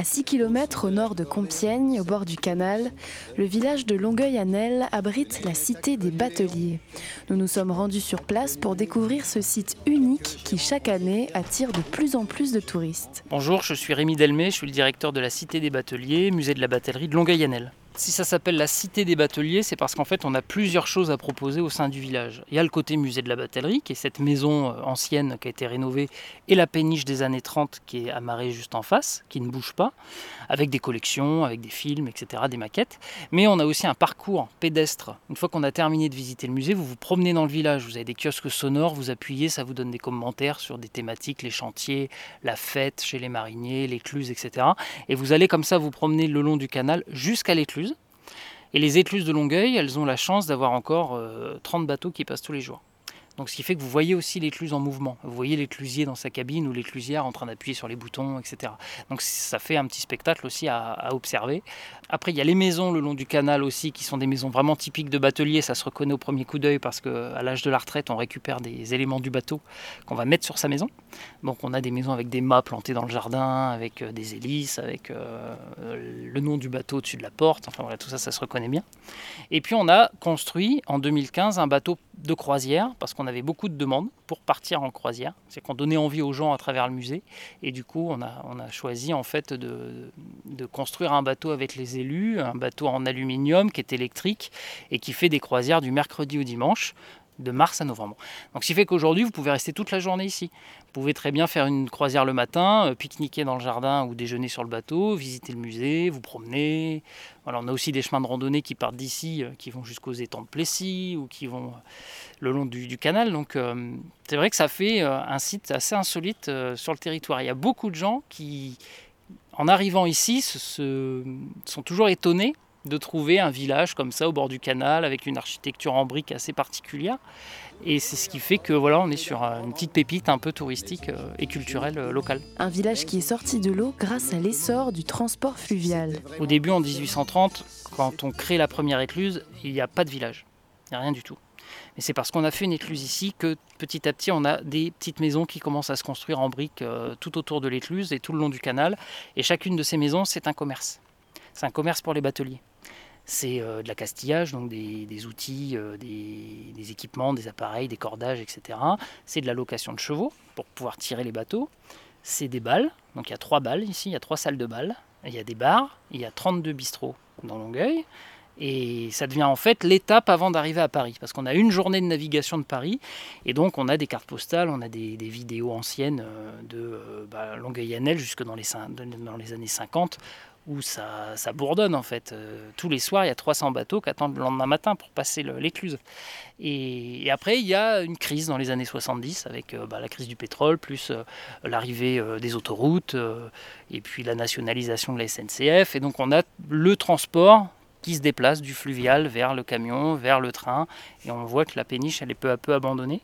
À 6 km au nord de Compiègne, au bord du canal, le village de Longueuil-Annel abrite la cité des bateliers. Nous nous sommes rendus sur place pour découvrir ce site unique qui chaque année attire de plus en plus de touristes. Bonjour, je suis Rémi Delmé, je suis le directeur de la cité des bateliers, musée de la batellerie de Longueuil-Annel. Si ça s'appelle la cité des bateliers, c'est parce qu'en fait on a plusieurs choses à proposer au sein du village. Il y a le côté musée de la batellerie, qui est cette maison euh, ancienne qui a été rénovée, et la péniche des années 30 qui est amarrée juste en face, qui ne bouge pas, avec des collections, avec des films, etc., des maquettes. Mais on a aussi un parcours pédestre. Une fois qu'on a terminé de visiter le musée, vous vous promenez dans le village, vous avez des kiosques sonores, vous appuyez, ça vous donne des commentaires sur des thématiques, les chantiers, la fête chez les mariniers, l'écluse, etc. Et vous allez comme ça vous promener le long du canal jusqu'à l'écluse et les écluses de Longueuil, elles ont la chance d'avoir encore 30 euh, bateaux qui passent tous les jours. Donc ce qui fait que vous voyez aussi l'écluse en mouvement. Vous voyez l'éclusier dans sa cabine ou l'éclusière en train d'appuyer sur les boutons, etc. Donc ça fait un petit spectacle aussi à, observer. Après, il y a les maisons le long du canal aussi, qui sont des maisons vraiment typiques de batelier. Ça se reconnaît au premier coup d'œil parce qu'à l'âge de la retraite, on récupère des éléments du bateau qu'on va mettre sur sa maison. Donc on a des maisons avec des mâts plantés dans le jardin, avec euh, des hélices, avec euh, le nom du bateau au-dessus de la porte. Enfin voilà, tout ça, ça se reconnaît bien. Et puis on a construit en 2015 un bateau de croisière parce qu'on avait beaucoup de demandes pour partir en croisière. C'est qu'on donnait envie aux gens à travers le musée. Et du coup, on a, on choisi en fait de, construire un bateau avec les élus, un bateau en aluminium qui est électrique et qui fait des croisières du mercredi au dimanche de mars à novembre. Donc ce qui fait qu'aujourd'hui, vous pouvez rester toute la journée ici. Vous pouvez très bien faire une croisière le matin, euh, pique-niquer dans le jardin ou déjeuner sur le bateau, visiter le musée, vous promener. On a aussi des chemins de randonnée qui partent d'ici, euh, qui vont jusqu'aux étangs de Plessis ou qui vont euh, le long du, canal. Donc c'est vrai que ça fait un site assez insolite sur le territoire. Il y a beaucoup de gens qui, en arrivant ici, se, sont toujours étonnés de trouver un village comme ça au bord du canal avec une architecture en briques assez particulière. Et c'est ce qui fait que voilà, on est sur une petite pépite un peu touristique euh, et culturelle euh, locale. Un village qui est sorti de l'eau grâce à l'essor du transport fluvial. Au début, en 1830, quand on crée la première écluse, il n'y a pas de village. Il n'y a rien du tout. Et c'est parce qu'on a fait une écluse ici que petit à petit on a des petites maisons qui commencent à se construire en briques euh, tout autour de l'écluse et tout le long du canal. Et chacune de ces maisons, c'est un commerce. C'est un commerce pour les bateliers c'est euh, de la castillage, donc des, outils, euh, des, équipements, des appareils, des cordages, etc. C'est de la location de chevaux pour pouvoir tirer les bateaux. C'est des balles, donc il y a trois balles ici, il y a trois salles de balles. Il y a des bars, il y a 32 bistrots dans Longueuil. Et ça devient en fait l'étape avant d'arriver à Paris, parce qu'on a une journée de navigation de Paris, et donc on a des cartes postales, on a des, vidéos anciennes euh, de bah, Longueuil-Annel jusque dans les, dans les années 50, où ça, bourdonne en fait. Euh, tous les soirs, il y a 300 bateaux qui attendent le lendemain matin pour passer l'écluse. Et, après, il y a une crise dans les années 70 avec euh, bah, la crise du pétrole, plus euh, l'arrivée des autoroutes, et puis la nationalisation de la SNCF. Et donc on a le transport qui se déplace du fluvial vers le camion, vers le train. Et on voit que la péniche, elle est peu à peu abandonnée.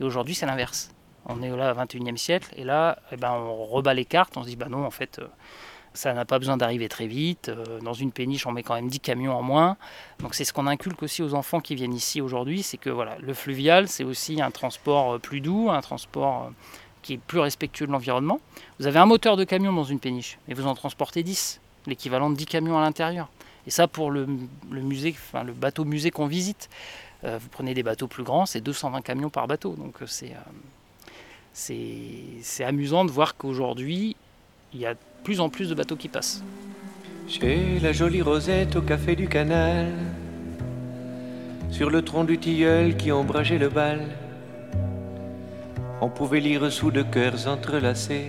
Et aujourd'hui, c'est l'inverse. On est là au 21e siècle, et là, eh ben, on rebat les cartes, on se dit, bah non, en fait ça n'a pas besoin d'arriver très vite. Euh, dans une péniche, on met quand même 10 camions en moins. Donc c'est ce qu'on inculque aussi aux enfants qui viennent ici aujourd'hui, c'est que voilà, le fluvial, c'est aussi un transport euh, plus doux, un transport euh, qui est plus respectueux de l'environnement. Vous avez un moteur de camion dans une péniche, et vous en transportez 10, l'équivalent de 10 camions à l'intérieur. Et ça pour le, bateau musée qu'on visite. vous prenez des bateaux plus grands, c'est 220 camions par bateau. Donc c'est c'est amusant de voir qu'aujourd'hui, il y a plus en plus de bateaux qui passent. Chez la jolie Rosette au café du canal, sur le tronc du tilleul qui ombrageait le bal, on pouvait lire sous de cœurs entrelacés.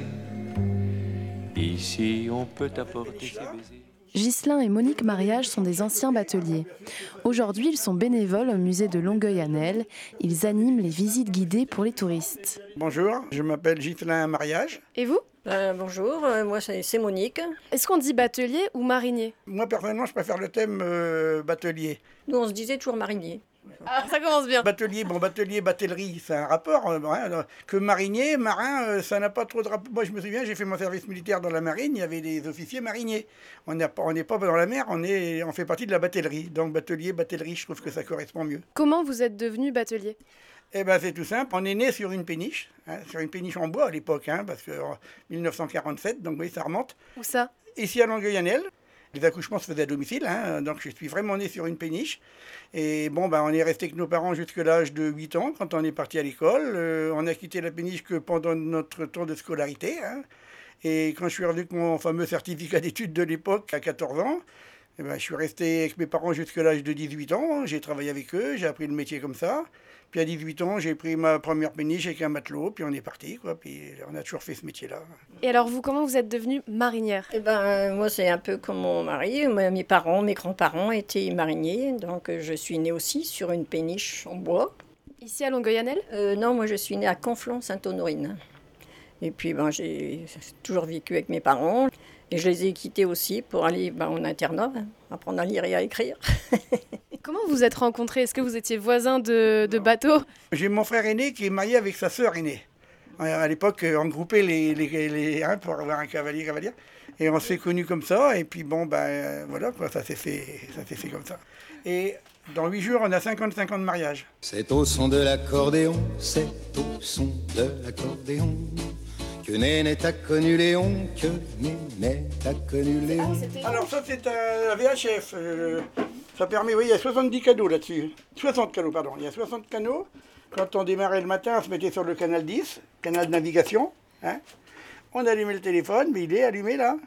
Ici, on peut apporter ses baisers. Ghislain et Monique Mariage sont des anciens bateliers. Aujourd'hui, ils sont bénévoles au musée de Longueuil-Annel. Ils animent les visites guidées pour les touristes. Bonjour, je m'appelle Ghislain Mariage. Et vous? Euh, bonjour, euh, moi c'est Monique. Est-ce qu'on dit batelier ou marinier? Moi personnellement, je préfère le thème euh, batelier. Nous, on se disait toujours marinier. Ah, ça commence bien. Batelier, bon, batelier, batellerie, c'est un rapport. Hein, que marinier, marin, ça n'a pas trop de rapport. Moi, je me souviens, j'ai fait mon service militaire dans la marine, il y avait des officiers mariniers. On n'est pas, pas dans la mer, on, est, on fait partie de la batellerie. Donc, batelier, batellerie, je trouve que ça correspond mieux. Comment vous êtes devenu batelier? Eh ben, c'est tout simple. On est né sur une péniche, hein, sur une péniche en bois à l'époque, hein, parce que 1947, donc oui, ça remonte. Où ça? Ici à Longueuil-Annel. Les accouchements se faisaient à domicile, hein, donc je suis vraiment né sur une péniche. Et bon, ben, on est resté avec nos parents jusqu'à l'âge de 8 ans quand on est parti à l'école. Euh, on a quitté la péniche que pendant notre temps de scolarité. Et quand je suis revenu avec mon fameux certificat d'études de l'époque, à 14 ans, eh ben, je suis resté avec mes parents jusqu'à l'âge de 18 ans. J'ai travaillé avec eux, j'ai appris le métier comme ça. Puis à 18 ans, j'ai pris ma première péniche avec un matelot, puis on est parti, quoi. Puis on a toujours fait ce métier-là. Et alors vous, comment vous êtes devenue marinière? Eh ben, moi, c'est un peu comme mon mari. Mes parents, mes grands-parents étaient mariniers, donc je suis née aussi sur une péniche en bois. Ici à Longueuil-Annel Euh, non, moi, je suis née à Conflans-Sainte-Honorine. Et puis, ben, j'ai toujours vécu avec mes parents. Et je les ai quittés aussi pour aller ben, en internat, hein, apprendre à lire et à écrire. Comment vous êtes rencontrés? Est-ce que vous étiez voisins de, de bateau? J'ai mon frère aîné qui est marié avec sa sœur aînée. Euh, À l'époque, euh, on groupait les, les, les- hein, pour avoir un cavalier, cavalière. Et on s'est connus comme ça. Et puis bon, ben euh, voilà, quoi, ça s'est fait, ça s'est fait comme ça. Et dans huit jours, on a 55 ans de mariage. C'est au son de l'accordéon, c'est au son de l'accordéon que Nénette a connu Léon, que Nénette a connu Léon. Alors ça, c'est un un VHF. euh, ça permet, oui, il y a 70 canaux là-dessus. 60 canaux, pardon. Il y a 60 canaux. Quand on démarrait le matin, on se mettait sur le canal 10, canal de navigation. hein. On allumait le téléphone, mais il est allumé là.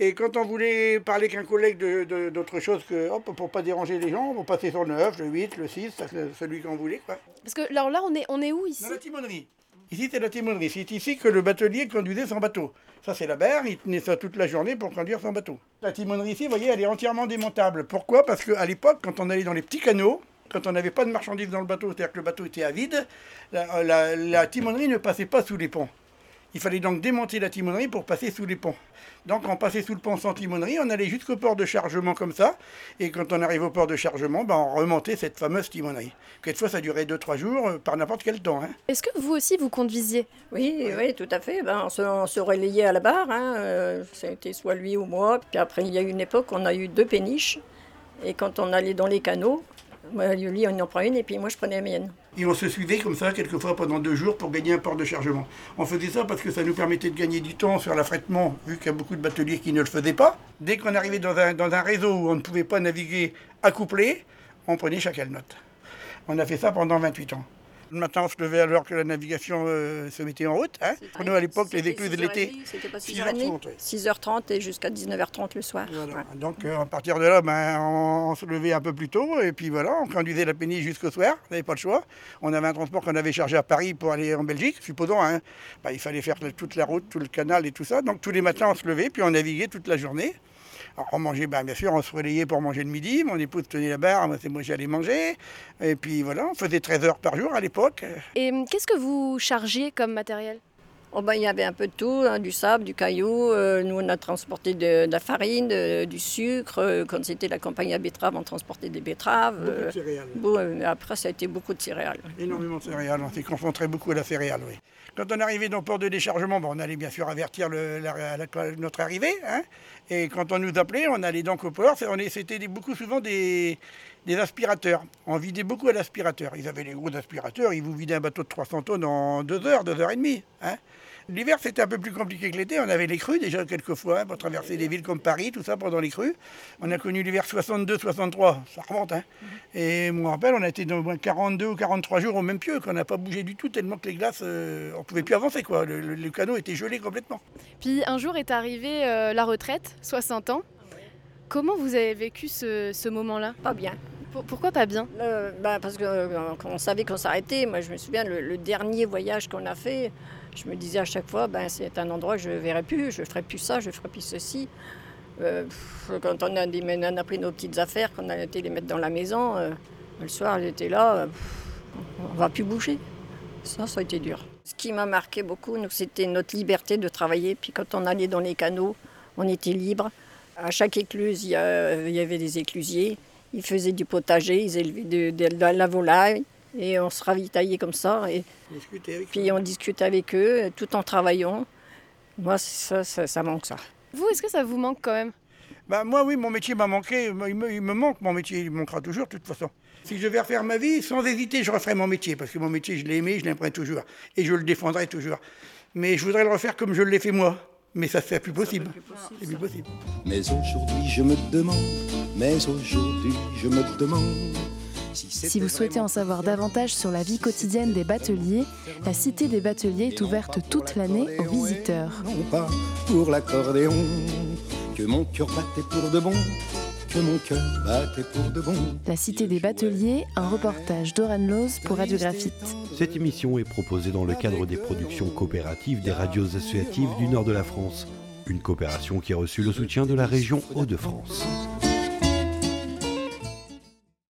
Et quand on voulait parler qu'un collègue de- de- d'autre chose que, hop, pour pas déranger les gens, on passait sur le 9, le 8, le 6, ça, c'est celui qu'on voulait. Quoi. Parce que alors là, on est, on est où ici? Dans la timonerie. Ici, c'est la timonerie. C'est ici que le batelier conduisait son bateau. Ça, c'est la berre. Il tenait ça toute la journée pour conduire son bateau. La timonerie ici, vous voyez, elle est entièrement démontable. Pourquoi? Parce qu'à l'époque, quand on allait dans les petits canaux, quand on n'avait pas de marchandises dans le bateau, c'est-à-dire que le bateau était à vide, la, la timonerie ne passait pas sous les ponts. Il fallait donc démonter la timonerie pour passer sous les ponts. Donc on passait sous le pont sans timonerie, on allait jusqu'au port de chargement comme ça, et quand on arrive au port de chargement, ben, on remontait cette fameuse timonerie. Quelquefois ça durait 2-3 jours, euh, par n'importe quel temps. hein. Est-ce que vous aussi, vous conduisiez? Oui, oui, tout à fait. Ben, on, se, on se relayait à la barre. Hein. euh, ça a été soit lui ou moi. Puis après, il y a eu une époque, on a eu deux péniches. Et quand on allait dans les canaux, moi, lui, on en prend une et puis moi, je prenais la mienne. Et on se suivait comme ça, quelquefois pendant deux jours, pour gagner un port de chargement. On faisait ça parce que ça nous permettait de gagner du temps sur l'affrètement, vu qu'il y a beaucoup de bateliers qui ne le faisaient pas. Dès qu'on arrivait dans un, réseau où on ne pouvait pas naviguer accouplé, on prenait chacun note. On a fait ça pendant 28 ans. Le matin, on se levait alors que la navigation euh, se mettait en route. Hein. Pour nous, à l'époque, les écluses de l'été, C'était pas 6h30, 6h30. oui. 6h30 et jusqu'à 19h30 le soir. Voilà. Ouais. Donc euh, à partir de là, ben, on, on se levait un peu plus tôt et puis voilà, on conduisait la péniche jusqu'au soir, on n'avait pas le choix. On avait un transport qu'on avait chargé à Paris pour aller en Belgique, supposons. Hein, ben, il fallait faire toute la route, tout le canal et tout ça. Donc tous les matins, on se levait puis on naviguait toute la journée. Alors on mangeait, ben, bien sûr, on se relayait pour manger le midi. Mon épouse tenait la barre, moi moi j'allais manger. Et puis voilà, on faisait 13 heures par jour à l'époque. Et hum, qu'est-ce que vous chargiez comme matériel? Oh, ben, il y avait un peu de tout, hein, du sable, du caillou. euh, nous, on a transporté de, de la farine, de- du sucre. euh, quand c'était la campagne à betteraves, on transportait des betteraves. Beaucoup de euh, céréales. bon, après, ça a été beaucoup de céréales. Énormément de céréales, on s'est concentré beaucoup à la céréale, oui. Quand on arrivait dans le port de déchargement, on allait bien sûr avertir le- la- la- notre arrivée. hein. Et quand on nous appelait, on allait donc au port. C'était beaucoup souvent des, des aspirateurs. On vidait beaucoup à l'aspirateur. Ils avaient les gros aspirateurs, ils vous vidaient un bateau de 300 tonnes en deux heures, deux heures et demie. hein. L'hiver, c'était un peu plus compliqué que l'été. On avait les crues déjà quelques fois hein, pour traverser des villes comme Paris, tout ça pendant les crues. On a connu l'hiver 62-63, ça remonte. Hein. Et moi, je me rappelle, on a été dans au moins 42 ou 43 jours au même pieu, qu'on n'a pas bougé du tout, tellement que les glaces, euh, on pouvait plus avancer. Quoi. Le, le- le canot était gelé complètement. Puis un jour est arrivé euh, la retraite, 60 ans. Comment vous avez vécu ce, ce moment-là? Pas bien. Pour- Pourquoi pas bien? Euh, bah, parce que euh, quand on savait qu'on s'arrêtait, moi je me souviens le, le dernier voyage qu'on a fait, je me disais à chaque fois, ben, c'est un endroit que je ne verrai plus, je ne ferai plus ça, je ne ferai plus ceci. Euh, quand on a, pris nos petites affaires, qu'on a été les mettre dans la maison, euh, le soir j'étais là, euh, on ne va plus bouger. Ça, ça a été dur. Ce qui m'a marqué beaucoup, c'était notre liberté de travailler. Puis quand on allait dans les canaux, on était libre. À chaque écluse, il y, avait des éclusiers. Ils faisaient du potager, ils élevaient de, la volaille. Et on se ravitaillait comme ça. Et Discuter avec puis on discutait avec eux tout en travaillant. Moi, ça, ça, ça manque ça. Vous, est-ce que ça vous manque quand même? Bah, moi, oui, mon métier m'a manqué. Il me, il me manque, mon métier. Il me manquera toujours, de toute façon. Si je devais refaire ma vie, sans hésiter, je referais mon métier. Parce que mon métier, je l'ai aimé, je l'aimerai toujours. Et je le défendrai toujours. Mais je voudrais le refaire comme je l'ai fait moi. Mais ça c'est plus possible. C'est plus possible. Mais aujourd'hui je me demande, mais aujourd'hui je me demande. Si vous souhaitez en savoir davantage sur la vie quotidienne des bateliers, la Cité des bateliers est ouverte toute l'année aux visiteurs. Non pas pour l'accordéon, que mon cœur battait pour de bon, que mon cœur battait pour de bon. La Cité des bateliers, un reportage d'Oran Loz pour Radiographite. Cette émission est proposée dans le cadre des productions coopératives des radios associatives du nord de la France. Une coopération qui a reçu le soutien de la région Hauts-de-France.